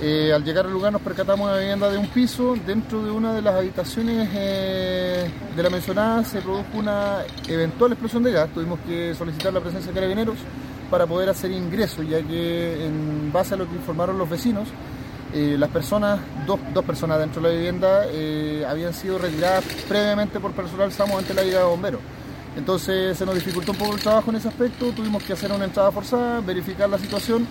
Eh, al llegar al lugar nos percatamos de una vivienda de un piso. Dentro de una de las habitaciones eh, de la mencionada se produjo una eventual explosión de gas. Tuvimos que solicitar la presencia de carabineros para poder hacer ingreso, ya que en base a lo que informaron los vecinos, eh, las personas, dos, dos, personas dentro de la vivienda, eh, habían sido retiradas previamente por personal SAMO ante la llegada de bomberos. Entonces se nos dificultó un poco el trabajo en ese aspecto, tuvimos que hacer una entrada forzada, verificar la situación